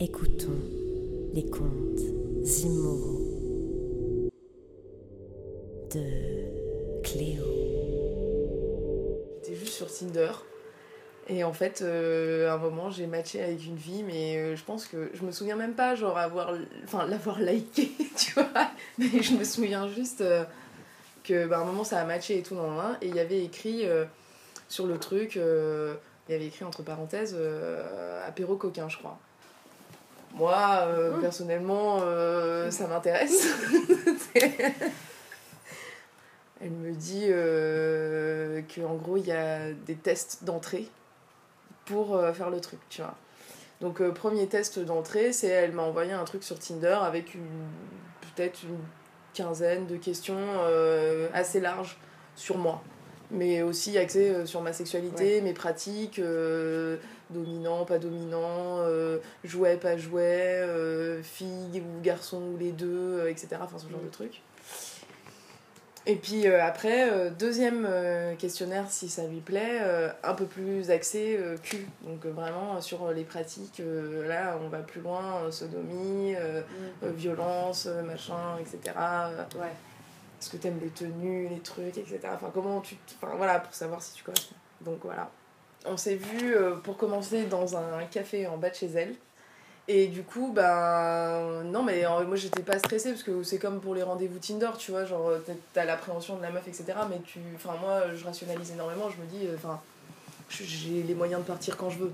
Écoutons les contes immoraux de Cléo. J'étais juste sur Tinder. Et en fait, euh, à un moment, j'ai matché avec une fille, mais euh, je pense que je me souviens même pas, genre, avoir, enfin, l'avoir liké, tu vois. Mais je me souviens juste euh, que, bah, à un moment, ça a matché et tout dans l'un. Et il y avait écrit euh, sur le truc, il y avait écrit entre parenthèses, euh, apéro coquin, je crois. Moi, euh, Mmh. personnellement, euh, ça m'intéresse. Elle me dit euh, qu'en gros, il y a des tests d'entrée pour faire le truc, tu vois. Donc, premier test d'entrée, c'est elle m'a envoyé un truc sur Tinder avec une peut-être une quinzaine de questions assez larges sur moi. Mais aussi axées euh, sur ma sexualité, mes pratiques, euh, dominant, pas dominant, euh, jouet, pas jouet, euh, fille ou garçon ou les deux, etc. Enfin, ce genre Mm. de trucs. Et puis après, deuxième questionnaire, si ça lui plaît, un peu plus axé cul. Donc vraiment sur les pratiques, là on va plus loin, sodomie, euh, violence, machin, etc. Ouais. Est-ce que t'aimes les tenues, les trucs, etc. Enfin comment tu... Enfin voilà, pour savoir si tu corresponds. Donc voilà. On s'est vu euh, pour commencer dans un café en bas de chez elle. Et du coup, ben. Non, mais moi j'étais pas stressée parce que c'est comme pour les rendez-vous Tinder, tu vois. Genre, t'as- t'as l'appréhension de la meuf, etc. Mais tu. Enfin, moi je rationalise énormément. Je me dis, euh, enfin, j'ai les moyens de partir quand je veux.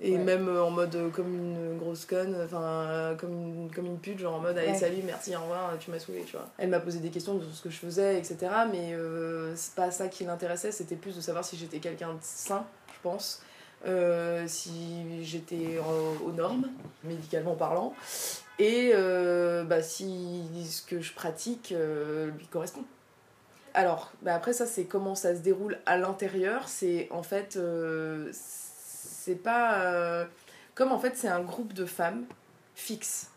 Et Ouais. même euh, en mode euh, comme une grosse conne, enfin, euh, comme, une, comme une pute, genre en mode allez, Ouais. salut, merci, au revoir, tu m'as saoulé, tu vois. Elle m'a posé des questions sur ce que je faisais, etc. Mais euh, c'est pas ça qui l'intéressait, c'était plus de savoir si j'étais quelqu'un de sain, je pense. Euh, si j'étais aux normes, médicalement parlant, et euh, bah, si ce que je pratique lui correspond. Alors, bah après ça, c'est comment ça se déroule à l'intérieur. C'est en fait, c'est pas euh, comme en fait c'est un groupe de femmes fixes,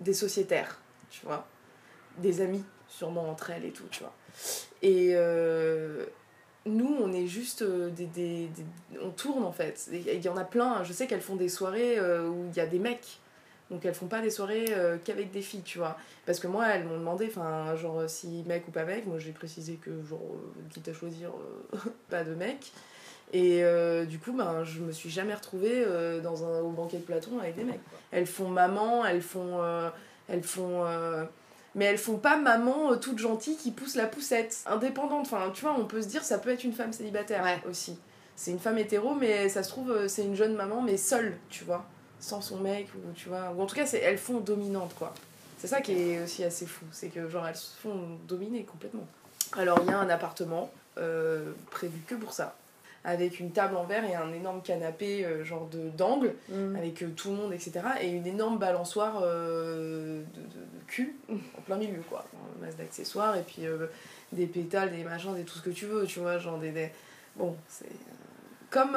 des sociétaires, tu vois, des amis sûrement entre elles et tout, tu vois. Et euh, nous, on est juste euh, des, des- On tourne en fait. Il y en a plein. Je sais qu'elles font des soirées où il y a des mecs. Donc elles font pas des soirées qu'avec des filles, tu vois. Parce que moi, elles m'ont demandé, enfin, genre, si mec ou pas mec. Moi, j'ai précisé que, genre, quitte à choisir, pas de mec. Et euh, du coup, ben, je me suis jamais retrouvée euh, dans un, au banquet de Platon avec des mecs. quoi. Elles font maman, elles font. euh, elles font. euh, mais elles font pas maman toute gentille qui pousse la poussette. Indépendante. Enfin, tu vois, on peut se dire, ça peut être une femme célibataire Ouais. aussi. C'est une femme hétéro, mais ça se trouve, c'est une jeune maman, mais seule, tu vois. Sans son mec, ou tu vois. Ou en tout cas, c'est, elles font dominante, quoi. C'est ça qui est aussi assez fou. C'est que, genre, elles se font dominer complètement. Alors, il y a un appartement prévu que pour ça. Avec une table en verre et un énorme canapé, euh, genre de, d'angle Mm. avec euh, tout le monde, etc. Et une énorme balançoire euh, de, de- de cul en plein milieu, quoi. Masse d'accessoires et puis des pétales, des machins, des tout ce que tu veux, tu vois. Genre des. des- Bon, c'est. comme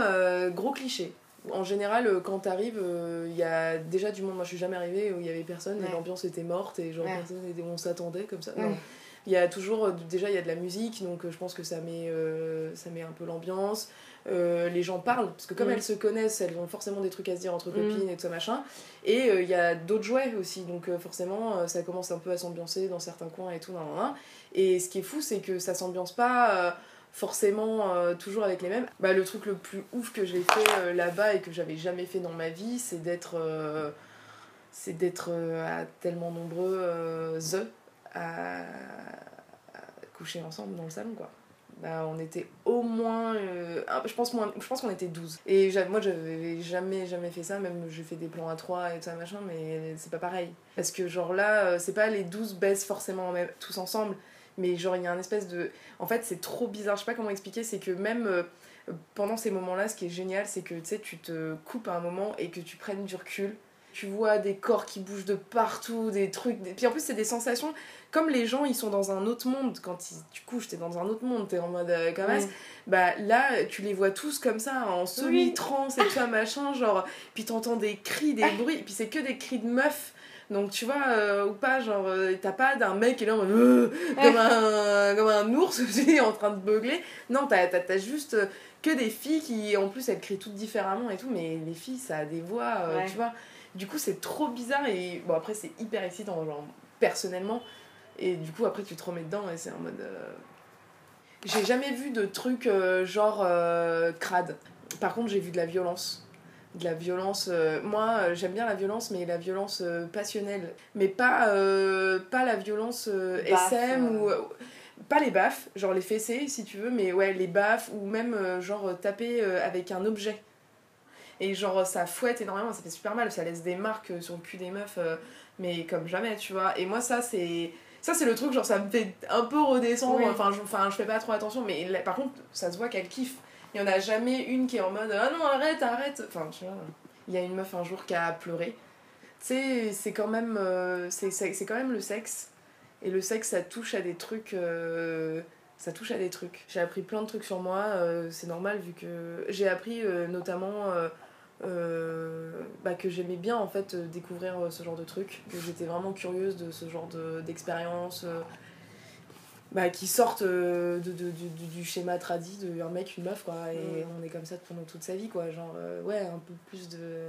gros cliché. En général, quand t'arrives, il y a déjà du monde. Moi, je suis jamais arrivée où il y avait personne et l'ambiance était morte et genre Ouais. personne était- on s'attendait comme ça. Ouais. Non. Il y a toujours, euh, déjà, il y a de la musique, donc euh, je pense que ça met, euh, ça met un peu l'ambiance. Euh, les gens parlent, parce que comme Mm. elles se connaissent, elles ont forcément des trucs à se dire entre Mm. copines et tout ça machin. Et euh, il y a d'autres jouets aussi, donc forcément, ça commence un peu à s'ambiancer dans certains coins et tout. nan, nan, nan. Et ce qui est fou, c'est que ça s'ambiance pas forcément euh, toujours avec les mêmes. Bah, le truc le plus ouf que j'ai fait euh, là-bas et que j'avais jamais fait dans ma vie, c'est d'être. euh, c'est d'être à tellement nombreux the à, coucher ensemble dans le salon quoi. Bah, on était au moins euh, je pense moins je pense qu'on était 12 et moi j'avais jamais jamais fait ça même j'ai fait des plans à 3 et tout ça machin mais c'est pas pareil. Parce que genre là euh, c'est pas les 12 baissent forcément en même- tous ensemble mais genre il y a un espèce de en fait c'est trop bizarre. Je sais pas comment expliquer c'est que même euh, pendant ces moments là ce qui est génial c'est que tu sais tu te coupes à un moment et que tu prennes du recul tu vois des corps qui bougent de partout, des trucs. Des... Puis en plus, c'est des sensations. Comme les gens, ils sont dans un autre monde. Quand ils- tu couches, t'es dans un autre monde, t'es en mode euh, comme as. Mm. Bah là, tu les vois tous comme ça, en semi-trance et tout ça, machin. Genre, puis t'entends des cris, des bruits. Puis c'est que des cris de meufs. Donc tu vois, euh, ou pas, genre, euh, t'as pas d'un mec qui est là en mode, euh, comme, un, comme un ours aussi en train de beugler. Non, t'as, t'as, t'as juste euh, que des filles qui, en plus, elles crient toutes différemment et tout, mais les filles, ça a des voix, euh, Ouais. tu vois. Du coup, c'est trop bizarre et bon, après, c'est hyper excitant, genre, personnellement. Et du coup, après, tu te remets dedans et c'est en mode. euh, J'ai jamais vu de trucs euh, genre euh, crade. Par contre, j'ai vu de la violence. De la violence. moi, j'aime bien la violence, mais la violence passionnelle. Mais pas, pas la violence SM ou. pas les baffes, genre les fessées si tu veux, mais ouais, les baffes ou même genre taper avec un objet. Et genre ça fouette énormément, ça fait super mal, ça laisse des marques sur le cul des meufs, euh, mais comme jamais, tu vois. Et moi, ça, c'est. Ça, c'est le truc, genre, ça me fait un peu redescendre. Oui. Enfin, je, enfin, je fais pas trop attention, mais là, par contre, ça se voit qu'elle kiffe. Il y en a jamais une qui est en mode Ah non, arrête, arrête. Enfin, tu vois. Il y a une meuf un jour qui a pleuré. Tu sais, c'est quand même. euh, c'est c'est- c'est quand même le sexe. Et le sexe, ça touche à des trucs. euh, ça touche à des trucs. J'ai appris plein de trucs sur moi, euh, c'est normal vu que. J'ai appris notamment. Euh, bah, que j'aimais bien en fait euh, découvrir euh, ce genre de trucs, que j'étais vraiment curieuse de ce genre de- d'expérience bah, qui sortent euh, de, de- du, schéma tradit de un mec, une meuf quoi, et on est comme ça pendant toute sa vie quoi, genre euh, ouais, un peu plus de.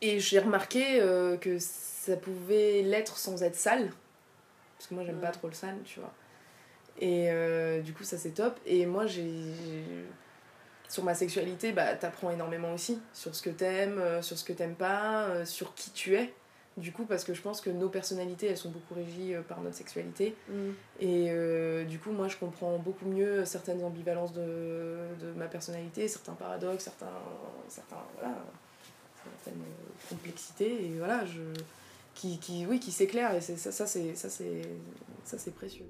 Et j'ai remarqué euh, que ça pouvait l'être sans être sale, parce que moi j'aime pas trop le sale, tu vois. Et du coup, ça c'est top. Et moi, j'ai. Sur ma sexualité, bah, t'apprends énormément aussi. Sur ce que t'aimes, euh, sur ce que t'aimes pas, euh, sur qui tu es. Du coup, parce que je pense que nos personnalités, elles sont beaucoup régies euh, par notre sexualité. Mm. Et euh, du coup, moi, je comprends beaucoup mieux certaines ambivalences de, de ma personnalité, certains paradoxes, certains. certains voilà. certaines complexités. Et voilà, je. Qui, qui, oui, qui s'éclairent. Et c'est- ça, ça c'est ça, c'est ça, c'est précieux.